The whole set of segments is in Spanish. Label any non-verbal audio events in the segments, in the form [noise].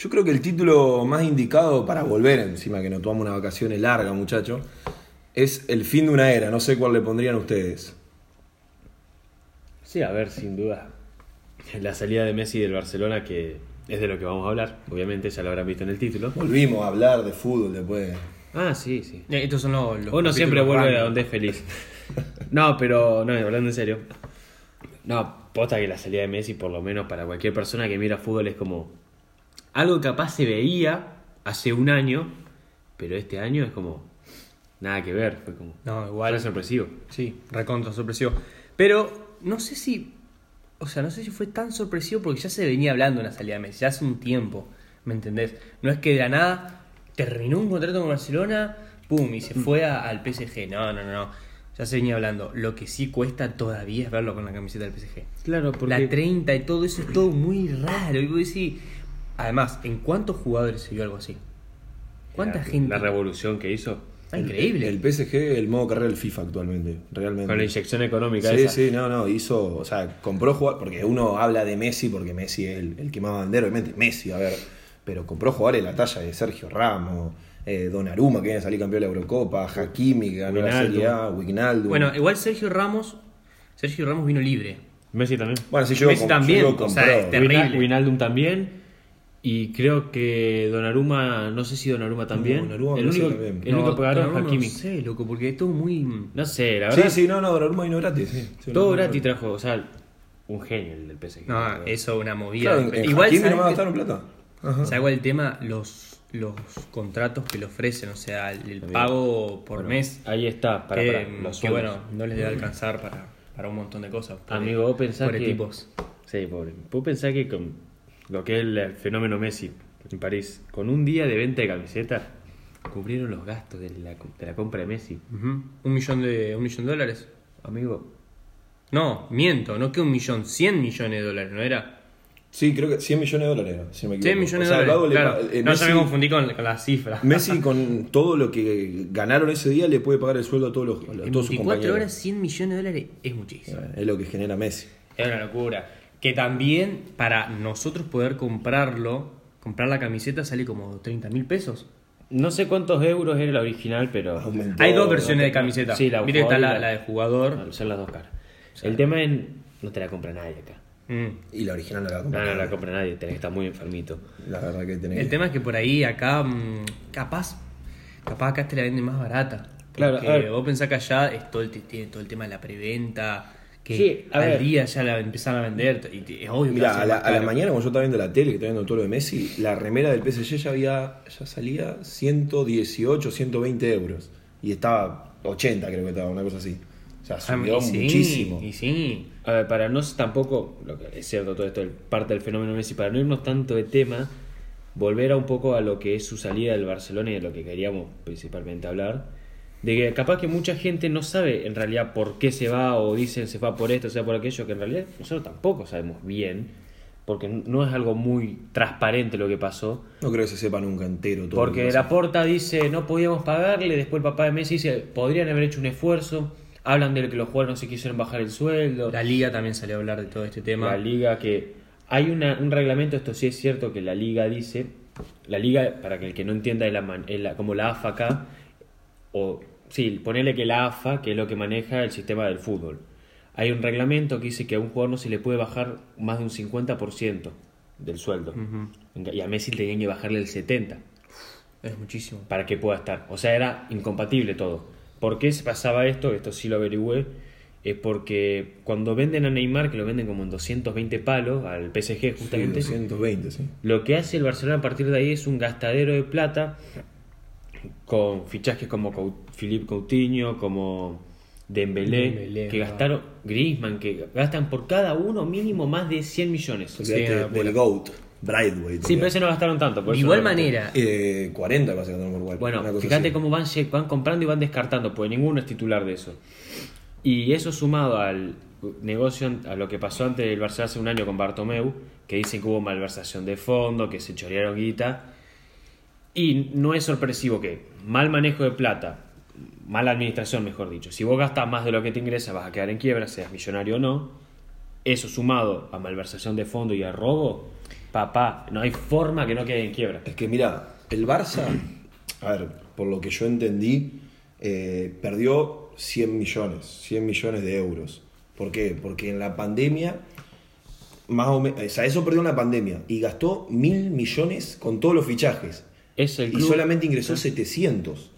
Yo creo que el título más indicado para volver, encima que nos tomamos una vacaciones larga, muchacho, es el fin de una era. No sé cuál le pondrían ustedes. Sí, a ver, sin duda. [laughs] La salida de Messi del Barcelona, que es de lo que vamos a hablar, obviamente ya lo habrán visto en el título. Volvimos a hablar de fútbol después. Ah, sí, sí. Eh, Estos son los. los Uno siempre vuelve a donde es feliz. [laughs] No, pero, no, hablando en serio. No, posta que la salida de Messi, por lo menos para cualquier persona que mira fútbol, es como algo que capaz se veía hace un año, pero este año es como nada que ver. Fue como. No, igual. Fue sorpresivo. Sí, recontra sorpresivo. Pero no sé si. O sea, no sé si fue tan sorpresivo porque ya se venía hablando una salida de Messi, ya hace un tiempo. ¿Me entendés? No es que de la nada terminó un contrato con Barcelona, pum, y se fue a- al PSG. No, no, no, no. Ya se venía hablando. Lo que sí cuesta todavía es verlo con la camiseta del PSG. Claro, porque. La 30 y todo eso es todo muy raro. Y vos decís, además, ¿en cuántos jugadores se vio algo así? ¿Cuánta la, gente? La revolución que hizo. Ah, increíble. El, el PSG, el modo carrera del FIFA actualmente, realmente. Con la inyección económica Sí, esa. sí, no, no, hizo, o sea, compró jugar, porque uno habla de Messi porque Messi es el, el que más bandera, obviamente, Messi, a ver, pero compró jugadores de la talla de Sergio Ramos, eh, Donnarumma, que viene a salir campeón de la Eurocopa, Hakimi, que ganó la Wijnaldum. Serie A, Wijnaldum. Bueno, igual Sergio Ramos. Sergio Ramos vino libre. Messi también. Bueno, sí, llegó, Messi con- también, llegó o sea, comprado. es terrible. Wijna- Wijnaldum también. Y creo que Donnarumma, no sé si Donnarumma también. Donnarumma el único, también. el único que pagaron Donnarumma Hakimi. No sé, loco, porque es todo muy. No sé, la verdad. Sí, sí, no, no, Donnarumma vino gratis, sí. Sí, Todo no, no, gratis no. trajo, o sea, un genio el del PSG. No, eso una movida. Claro, en, en igual, Hakimi ¿sabes no qué? gastaron plata. Ajá. ¿Sabes cuál es el tema? Los, los contratos que le ofrecen, o sea, el, el pago por Bueno, mes. Ahí está, para, que, para, los que, sueldos. bueno, no les debe alcanzar para, para un montón de cosas. pobre- Amigo, vos pensás pobre que. tipos. Sí, pobre. Vos pensás que con lo que es el fenómeno Messi en París, con un día de venta de camisetas, cubrieron los gastos de la, de la compra de Messi. Ujú. Un millón de un millón de dólares. Amigo, No, miento, no que un millón, 100 millones de dólares, ¿no era? Sí, creo que 100 millones de dólares, era, si no me 100 equivoco. millones O sea, de dólares. Claro. eh, no, Messi, yo me confundí con, con la cifra. [laughs] Messi con todo lo que ganaron ese día le puede pagar el sueldo a todos, los, a En todos sus 24 compañeros. horas, 100 millones de dólares es muchísimo. Es lo que genera Messi. Es una locura. Que también para nosotros poder comprarlo, comprar la camiseta sale como 30 mil pesos. no sé cuántos euros era la original, pero. Aumentó. Hay dos versiones de camiseta. Sí, la que está la, la- de jugador. No, son las dos caras. El tema es. No te la compra nadie acá. Mm. Y la original no la No, compra. no la compra nadie, tenés que estar muy enfermito. La verdad que tenés El que- tema es que por ahí acá, mm, capaz, capaz acá te la venden más barata. Claro, Porque a ver. vos pensás que allá es todo el, tiene todo el tema de la preventa, que Sí, a al ver. día ya la empiezan a vender. Y te- es obvio que Mira, ser a la, a la mañana cuando yo estaba viendo la tele, que estaba viendo todo lo de Messi, la remera del PSG ya había ya salía 118, 120 euros. Y estaba 80 creo que estaba, una cosa así. O sea, Ah, subió y sí, muchísimo. Y sí. A ver, para no tampoco, lo que es cierto todo esto, parte del fenómeno Messi, para no irnos tanto de tema, volver a un poco a lo que es su salida del Barcelona y de lo que queríamos principalmente hablar, de que capaz que mucha gente no sabe en realidad por qué se va o dicen se va por esto, o sea por aquello, que en realidad nosotros tampoco sabemos bien, porque no es algo muy transparente lo que pasó. No creo que se sepa nunca entero todo. Porque la porta dice no podíamos pagarle, después el papá de Messi dice podrían haber hecho un esfuerzo, hablan de que los jugadores no se quisieron bajar el sueldo. La liga también salió a hablar de todo este tema. La liga que hay una- un reglamento, esto sí es cierto que la liga dice, la liga, para que el que no entienda, es, la, man- es la- como la AFA acá, o sí, ponele que la AFA, que es lo que maneja el sistema del fútbol. Hay un reglamento que dice que a un jugador no se le puede bajar más de un 50% del sueldo. Y a Messi tenían que bajarle el 70% Es muchísimo. para que pueda estar. O sea, era incompatible todo. ¿Por qué se pasaba esto? Esto sí lo averigüé. Es porque cuando venden a Neymar, que lo venden como en 220 palos al PSG Sí, justamente, 220, sí. lo que hace el Barcelona a partir de ahí es un gastadero de plata con fichajes como Cou- Philippe Coutinho, como Dembélé, Dembélé, que gastaron, Griezmann, que gastan por cada uno mínimo más de 100 millones. Sí, locura. del GOAT, Brightway. Sí, pero ese no gastaron tanto. por De eso igual no manera, Eh, 40 va a ser por Uruguay. Bueno, fíjate así. cómo van, van comprando y van descartando, porque ninguno es titular de eso. Y eso sumado al negocio, a lo que pasó antes del Barça hace un año con Bartomeu, que dicen que hubo malversación de fondo, que se chorearon guita. Y no es sorpresivo que mal manejo de plata, mala administración, mejor dicho. Si vos gastas más de lo que te ingresa, vas a quedar en quiebra, seas millonario o no. Eso sumado a malversación de fondo y a robo, Papá, no hay forma que no quede en quiebra. Es que mira, el Barça, a ver, por lo que yo entendí, eh, perdió 100 millones, 100 millones de euros. ¿Por qué? Porque en la pandemia, más o menos, o sea, eso perdió en la pandemia y gastó mil millones con todos los fichajes. Es el Y club, solamente ingresó 700.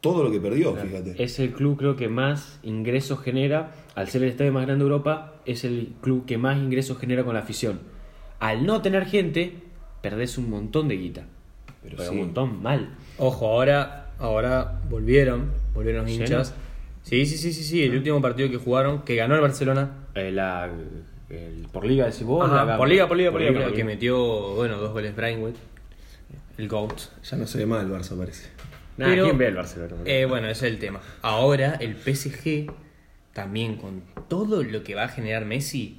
Todo lo que perdió, fíjate. es el club creo que más ingresos genera, al ser el estadio más grande de Europa, es el club que más ingresos genera con la afición. Al no tener gente, perdés un montón de guita. Pero Pero, sí. un montón mal. Ojo, ahora, ahora volvieron, volvieron los ¿Sí, hinchas. Sí, sí, sí, sí, sí, el último partido que jugaron, que ganó el Barcelona. Eh, la- el- por liga decís vos, Ajá, la- por liga, por liga, por liga, liga, que metió, bueno, dos goles Brainwood, el GOAT. Ya no se ve mal el Barça, parece. Nah, Pero- ¿quién ve el Barcelona? Eh, bueno, ese es el tema. Ahora el PSG, también con todo lo que va a generar Messi,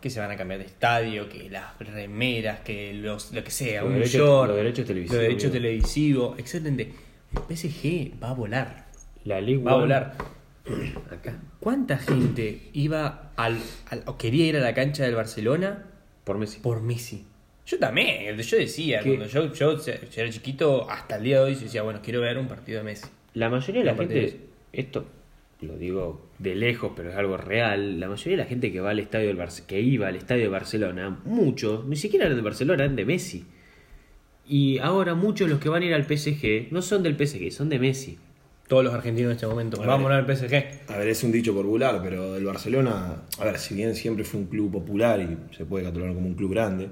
que se van a cambiar de estadio, que las remeras, que los, lo que sea, Los un derechos- short, los derechos televisivos, los derechos digo. televisivos, excelente. El PSG va a volar, la Liga va a volar. [clears throat] ¿Cuánta gente iba al, al- o quería ir a la cancha del Barcelona Por Messi. por Messi? Yo también, yo decía, ¿Qué? cuando yo, yo, yo era chiquito, hasta el día de hoy, yo decía, bueno, quiero ver un partido de Messi. La mayoría de la gente, esto lo digo de lejos, pero es algo real. La mayoría de la gente que va al estadio del Barce- que iba al estadio de Barcelona, muchos, ni siquiera eran de Barcelona, eran de Messi. Y ahora muchos de los que van a ir al PSG no son del PSG, son de Messi. Todos los argentinos en este momento. Vale. Vamos a ver el PSG. A ver, es un dicho popular, pero el Barcelona, a ver, si bien siempre fue un club popular y se puede catalogar como un club grande,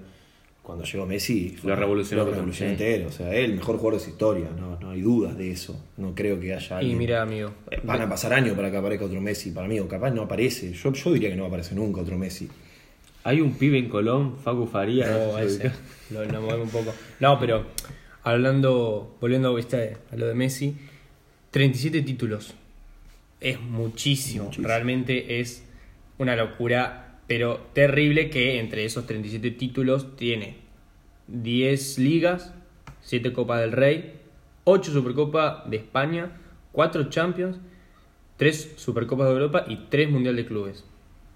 cuando llegó Messi Lo revolucionó lo revolucionó entero. O sea, es el mejor jugador de su historia, no, no hay dudas de eso. No creo que haya Y alguien- mira, amigo. Eh, Van a pasar años para que aparezca otro Messi, para mí, o capaz no aparece. Yo, yo diría que no aparece nunca otro Messi. Hay un pibe en Colón, Facu Farías. No, ese, lo, movemos un poco. No, pero hablando, volviendo ¿viste? a lo de Messi, 37 títulos. Es muchísimo. Muchísimo. Realmente es una locura, pero terrible que entre esos 37 títulos tiene 10 ligas, 7 Copas del Rey, 8 Supercopa de España, 4 Champions, 3 Supercopas de Europa y 3 Mundial de Clubes.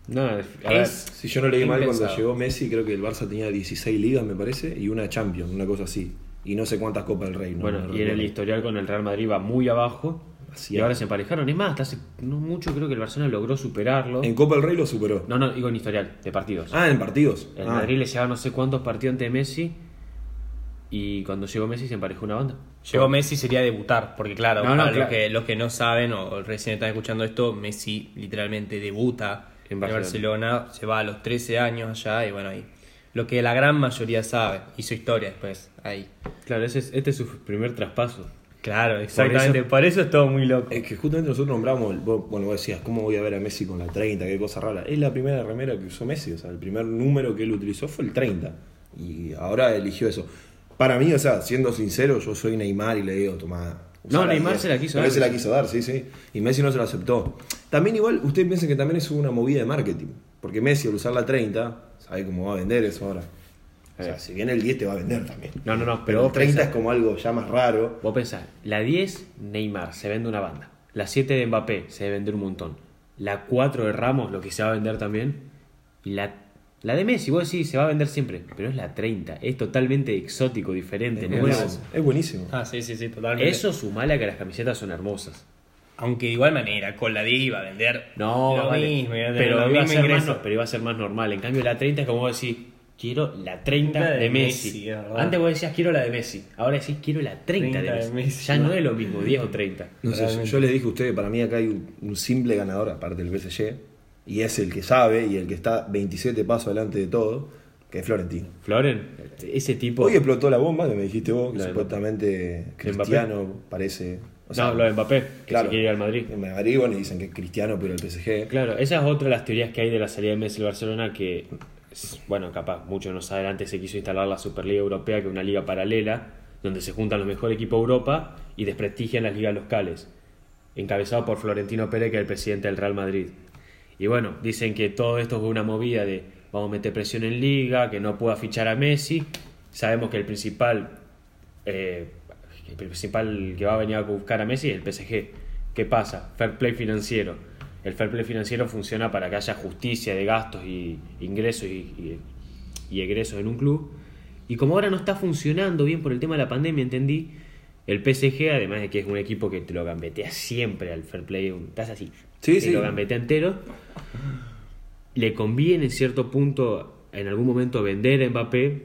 No, a ver, Es Si yo no leí mal cuando llegó Messi, creo que el Barça tenía 16 ligas, me parece, y una Champions, una cosa así. Y no sé cuántas Copas del Rey. no- bueno, no y en el historial con el Real Madrid va muy abajo. Así y es. ahora se emparejaron. Es más, hasta hace no mucho creo que el Barcelona logró superarlo. En Copa del Rey lo superó. No, no, digo en historial, de partidos. Ah, en partidos. El Ah. Madrid le llevaba no sé cuántos partidos ante Messi. Y cuando llegó Messi se emparejó una banda. Llegó Messi sería debutar, porque claro, No, no, para claro. Los, que, los que no saben o recién están escuchando esto, Messi literalmente debuta En en Barcelona. Barcelona. se va a los 13 años allá y bueno, ahí. Lo que la gran mayoría sabe, hizo historia después, ahí. Claro, ese es, este es su primer traspaso. Claro, exactamente, por eso, es todo muy loco. Es que justamente nosotros nombramos, bueno, vos decías, ¿cómo voy a ver a Messi con la 30? Qué cosa rara. Es la primera remera que usó Messi, o sea, el primer número que él utilizó fue el 30. Y ahora eligió eso. Para mí, o sea, siendo sincero, yo soy Neymar y le digo, tomá. No, Neymar 10. se la quiso dar. él se la quiso dar, sí, sí. Y Messi no se la aceptó. También igual, ustedes piensan que también es una movida de marketing. Porque Messi al usar la 30, sabe cómo va a vender eso ahora. O sea, Eh. si viene el 10 te va a vender también. No, no, no, pero Pero vos 30 pensás- es como algo ya más raro. Vos pensás, la 10, Neymar, se vende una banda. La 7 de Mbappé, se debe vender un montón. La 4 de Ramos, lo que se va a vender también. Y la, la de Messi, vos decís, se va a vender siempre. Pero es la 30, es totalmente exótico, diferente, Es nuevo. buenísimo. Es buenísimo. Ah, sí, sí, sí, totalmente. Eso sumale a que las camisetas son hermosas. Aunque de igual manera, con la 10 iba a vender No, lo vale. mismo, iba a pero, lo iba a mismo ser más, pero iba a ser más normal. En cambio, la 30 es como vos decís, quiero la 30 de, de Messi. Antes vos decías, quiero la de Messi. Ahora decís, quiero la 30, 30 de, de Messi. Ya no es lo mismo, 10 o 30. No sé, yo les dije a ustedes, para mí acá hay un, un simple ganador, aparte del PSG, y es el que sabe y el que está 27 pasos adelante de todo, que es Florentino. Floren, ese tipo. Hoy explotó la bomba que me dijiste vos, que supuestamente Cristiano parece... o sea, no, lo de Mbappé, que claro, se quiere ir al Madrid. En Madrid, bueno, y dicen que es Cristiano, pero el PSG... Claro, esa es otra de las teorías que hay de la salida de Messi al Barcelona que, bueno, capaz, muchos no saben, antes se quiso instalar la Superliga Europea, que es una liga paralela, donde se juntan los mejores equipos de Europa y desprestigian las ligas locales, encabezado por Florentino Pérez, que es el presidente del Real Madrid. Y bueno, dicen que todo esto es una movida de vamos a meter presión en liga, que no pueda fichar a Messi. Sabemos que el principal, eh, el principal que va a venir a buscar a Messi es el PSG. ¿Qué pasa? Fair play financiero. El fair play financiero funciona para que haya justicia de gastos y ingresos y, y- y egresos en un club. Y como ahora no está funcionando bien por el tema de la pandemia, entendí, el PSG, además de que es un equipo que te lo gambetea siempre al fair play, un- estás así, Sí, te sí. lo gambetea entero, le conviene en cierto punto, en algún momento, vender a Mbappé,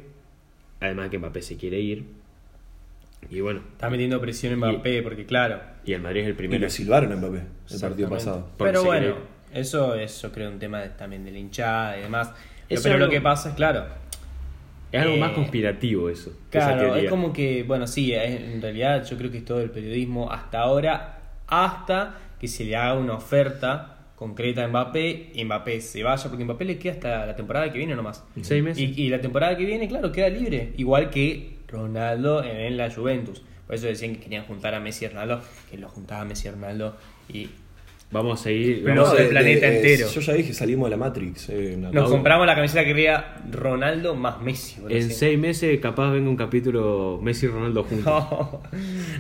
además que Mbappé se quiere ir. Y bueno, Está metiendo presión en Mbappé, porque claro. Y el Madrid es el Y primero. lo silbaron a Mbappé el partido pasado. Porque Pero bueno, eso es, yo creo, un tema de- también de la hinchada y demás. Es Pero algo- lo que pasa es, claro, Es algo Eh, más conspirativo eso. Claro, es como que, bueno, sí, en realidad yo creo que es todo el periodismo hasta ahora, hasta que se le haga una oferta concreta a Mbappé, y Mbappé se vaya, porque Mbappé le queda hasta la temporada que viene nomás. Seis meses. Y, y la temporada que viene, claro, queda libre, igual que Ronaldo en, en la Juventus. Por eso decían que querían juntar a Messi y Ronaldo, que lo juntaba Messi y Ronaldo y Vamos a seguir. Pero vamos no, del planeta entero. Yo ya dije, salimos de la Matrix. eh, nos compramos la camiseta que quería Ronaldo más Messi. boludo, En seis meses capaz venga un capítulo Messi y Ronaldo juntos. No.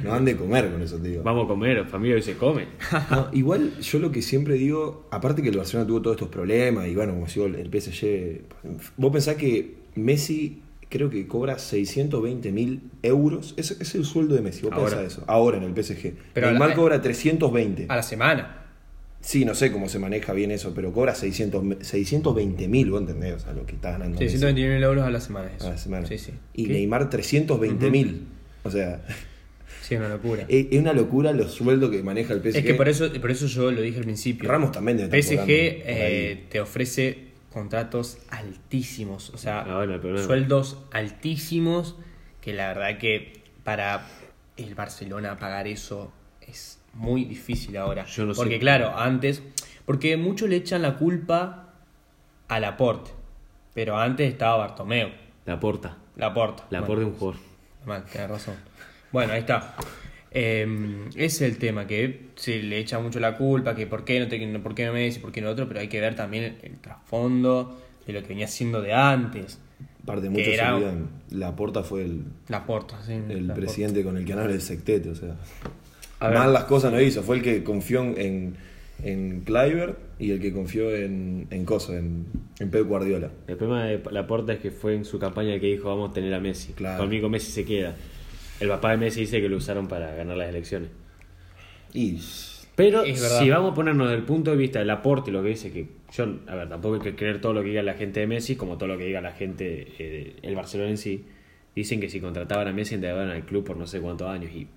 No han de comer con eso, tío. Vamos a comer, familia hoy se come. No, igual yo lo que siempre digo, aparte que el Barcelona tuvo todos estos problemas y bueno, como digo, el PSG, vos pensás que Messi creo que cobra 620 mil euros, ese es el sueldo de Messi, vos Ahora. pensás eso, ahora en el PSG. Pero a la- Neymar cobra 320. A la semana. Sí, no sé cómo se maneja bien eso, pero cobra 600, 620 mil, vos entendés, o sea, lo que está ganando. Messi 629 mil euros a la semana. Eso. a la semana. Sí, sí. Y ¿Qué? Neymar 320 mil. O sea, Sí, una locura. [laughs] es, es una locura los sueldos que maneja el PSG. Es que por eso, por eso yo lo dije al principio. Ramos también debe PSG eh, te ofrece contratos altísimos. O sea, Ah, bueno, sueldos altísimos. Que la verdad que para el Barcelona pagar eso es muy difícil ahora. Yo no sé. porque claro, antes. Porque muchos le echan la culpa a Laporte. Pero antes estaba Bartomeu. La porta. Laporte. La Bueno. de un jugador. Mal, tenés razón. Bueno, ahí está. Eh, ese es el tema, que se le echa mucho la culpa, que por qué no, te, por qué no Messi, por qué no otro, pero hay que ver también el, el trasfondo de lo que venía siendo de antes. Aparte, muchos se era- olvidan, La Porta fue el, La porta, sí. el la presidente con el que habla el sectete, o sea. Mal las cosas no hizo, fue el que confió en, en Kluivert y el que confió en, en Cosa, en, en Pep Guardiola. El problema de la porta es que fue en su campaña que dijo vamos a tener a Messi. Claro. Conmigo Messi se queda. El papá de Messi dice que lo usaron para ganar las elecciones. Y Pero si vamos a ponernos del punto de vista del aporte, lo que dice que yo, a ver, tampoco hay que creer todo lo que diga la gente de Messi, como todo lo que diga la gente, eh, el Barcelona en sí. Dicen que si contrataban a Messi endeudaraban al club por no sé cuántos años. Y,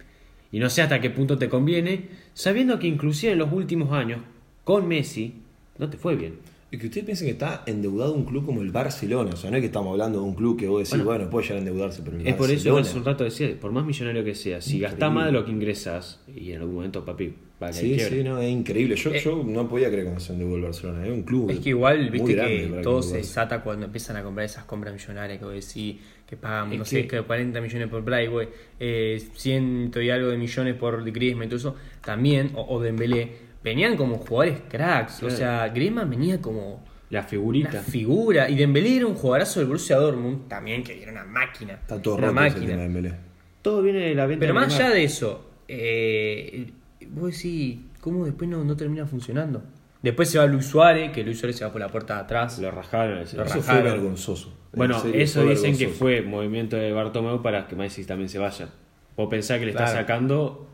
y no sé hasta qué punto te conviene, sabiendo que inclusive en los últimos años, con Messi, no te fue bien. Es que ustedes piensen que está endeudado un club como el Barcelona, o sea, no es que estamos hablando de un club que vos decís, bueno, puede llegar a endeudarse, pero el Es por eso hace un rato decía, por más millonario que sea, si gastás más de lo que ingresas, y en algún momento, papi, va a caer Sí, sí, no, es increíble. Yo, Eh, yo no podía creer cuando se endeudó el Barcelona, es un club. Es que igual, muy viste que todo se desata cuando empiezan a comprar esas compras millonarias que vos decís, que pagan, Es no que- sé, que 40 millones por Brightway, eh, ciento y algo de millones por Griezmann y todo eso, también, o, o Dembélé, venían como jugadores cracks, o sea, Griezmann venía como La una figurita. figura, y Dembélé era un jugadorazo del Borussia Dortmunt, también que era una máquina, Está todo una roto ese máquina. tema de Dembélé. Todo viene de la venta Pero de más allá de eso, eh, vos decís, ¿cómo después no, no termina funcionando? Después se va Luis Suárez, que Luis Suárez se va por la puerta de atrás. Lo rajaron. ese- Lo Eso fue rajaron. vergonzoso. En Bueno, serio, eso fue dicen que vergonzoso. fue movimiento de Bartomeu para que Messi también se vaya. Vos pensás que le está Claro. sacando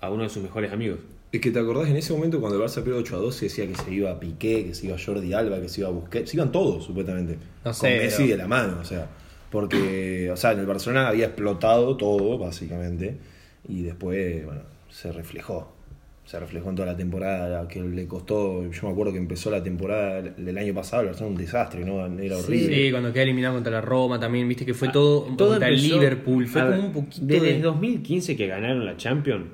a uno de sus mejores amigos. Es que te acordás en ese momento cuando el Barça perdió 8 a 2 se decía que se iba a Piqué, que se iba Jordi Alba, que se iba a Busquets, se iban todos supuestamente. No con sé, Messi pero- de la mano, o sea, porque, o sea, en el Barcelona había explotado todo, básicamente, y después, bueno, se reflejó. Se reflejó en toda la temporada, que le costó, yo me acuerdo que empezó la temporada del año pasado, el Barcelona un desastre, ¿no? Era horrible. Sí, cuando quedó eliminado contra la Roma también, viste que fue Ah, todo, contra el Liverpool, fue como un poquito Desde de... 2015 que ganaron la Champions,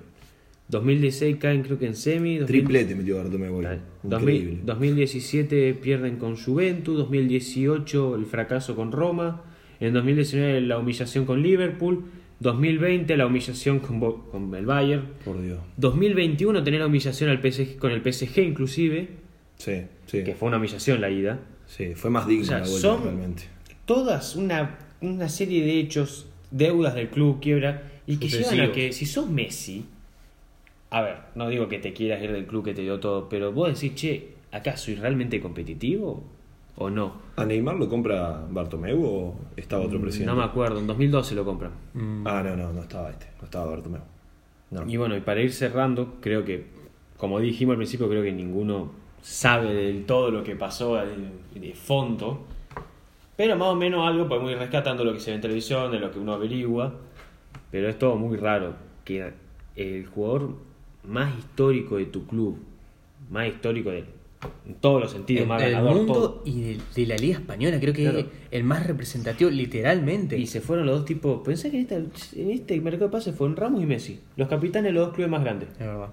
2016 caen creo que en semi, 2000 Triplete metió Bartomeu. 2000 2017 pierden con Juventus, 2018 el fracaso con Roma, en 2019 la humillación con Liverpool, 2020 la humillación con, Bo- con el Bayern, Por Dios. 2021 tener la humillación al PSG, con el PSG inclusive, Sí, sí. que fue una humillación la ida. Sí, fue más digna O sea, la vuelta son- realmente. Todas una, una serie de hechos, deudas del club, quiebra, y que llevan a que si sos Messi, a ver, no digo que te quieras ir del club que te dio todo, pero vos decís, che, ¿acá soy realmente competitivo? o no. ¿A Neymar lo compra Bartomeu o estaba otro presidente? No me acuerdo, en 2012 lo compran. Ah, no, no, no estaba este, no estaba Bartomeu. No. Y bueno, y para ir cerrando, creo que, como dijimos al principio, creo que ninguno sabe del todo lo que pasó de, de fondo. Pero más o menos algo podemos ir rescatando lo que se ve en televisión, de lo que uno averigua. Pero es todo muy raro. Que el jugador más histórico de tu club, más histórico de, en todos los sentidos, El, más del ganador, mundo todo. y de, de la Liga Española, creo que Claro. es el más representativo, literalmente. Y se fueron los dos tipos. Pensé que en, esta- en este mercado de pases fueron Ramos y Messi, los capitanes de los dos clubes más grandes. Es verdad.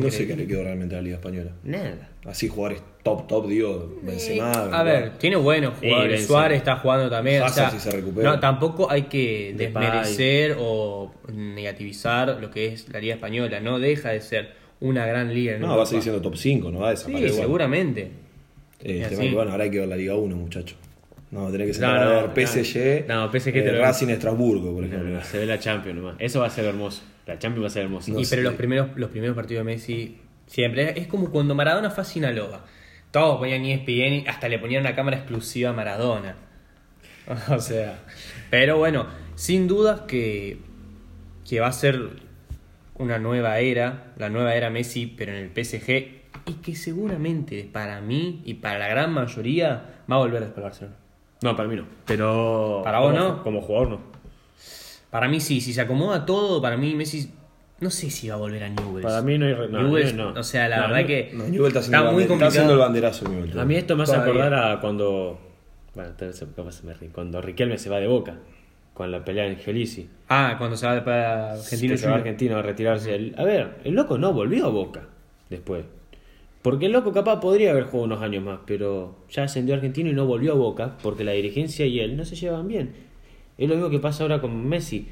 No sé qué le quedó realmente a la Liga Española. Nada. Así jugadores top, top, digo, Benzema. A ver, tiene buenos Sí, jugadores. Suárez está jugando también. o sea, si se recupera. No, tampoco hay que Depay. desmerecer o negativizar lo que es la Liga Española. No deja de ser una gran liga. en No, Europa. va a seguir siendo top 5, no va a Sí, desaparecer. igual. seguramente. Eh, el Es tema así. es que, bueno, ahora hay que ver la Liga 1, muchachos. No, tenés que ser No, no. PSG, No, PSG te eh, lo- Racing Estrasburgo, por ejemplo. no, se ve la Champions nomás. Eso va a ser hermoso. La Champions va a ser hermosa. No y sé. pero los primeros, los primeros partidos de Messi siempre. Es como cuando Maradona fue a Sinaloa. Todos ponían ESPN y hasta le ponían una cámara exclusiva a Maradona. [laughs] O sea. Pero bueno, sin dudas que, que va a ser una nueva era, la nueva era Messi, pero en el PSG. Y que seguramente para mí y para la gran mayoría va a volver después Barcelona. No, para mí no. Pero. ¿Para vos como- no? Como jugador no. Para mí sí, si se acomoda todo, para mí Messi. No sé si va a volver a Newell's. Para mí no hay. No, Newell's, no. o sea, la No, verdad no. que No, Newell está muy bander- está haciendo el complicado. banderazo. Newell, A mí esto me hace Todavía. acordar a cuando. Bueno, me ríe. Cuando Riquelme se va de boca. Con la pelea en Gelisi. Ah, cuando se va para Argentina. que se va a Argentina a retirarse. El- a ver, el loco no volvió a boca después. Porque el loco capaz podría haber jugado unos años más, pero ya ascendió a Argentina y no volvió a boca porque la dirigencia y él no se llevan bien. Es lo mismo que pasa ahora con Messi.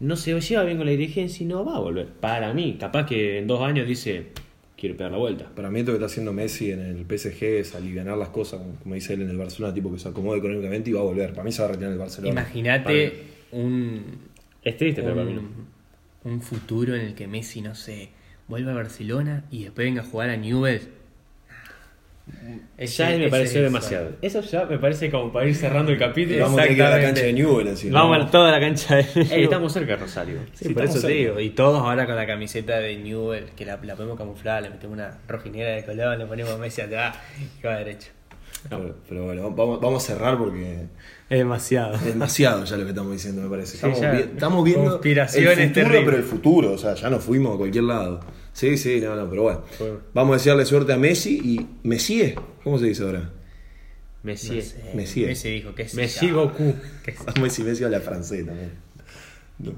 No se lleva bien con la dirigencia y no va a volver. Para mí, capaz que en dos años dice, quiero pegar la vuelta. Para mí esto que está haciendo Messi en el PSG es aliviar las cosas, como dice él en el Barcelona, tipo que se acomode económicamente y va a volver. Para mí se va a retirar en el Barcelona. Imagínate un, Es triste, pero para mí no. un, un futuro en el que Messi, no sé, vuelva a Barcelona y después venga a jugar a Newell's. Ya Ese- me ese pareció demasiado. Eso ya me parece como para ir cerrando el capítulo. Vamos a ir a la cancha de Newell encima. Vamos a toda la cancha de Ey, estamos cerca de Rosario. Sí, Sí, por eso te digo. Y todos ahora con la camiseta de Newell, que la, la podemos camuflar, le metemos una rojinera de color, le ponemos Messi atrás y va derecho. Pero, pero bueno, vamos, vamos a cerrar porque Es demasiado. es demasiado ya lo que estamos diciendo, me parece. Estamos, ya. vi- estamos viendo Conspiraciones el futuro, terribles. pero el futuro, o sea, ya nos fuimos a cualquier lado. Sí, sí, no, no, pero bueno. Bueno. Vamos a desearle suerte a Messi y Messi, ¿cómo se dice ahora? Messi. Messi. Messi dijo que Messi Goku. [laughs] Messi, Messi habla francés también. No.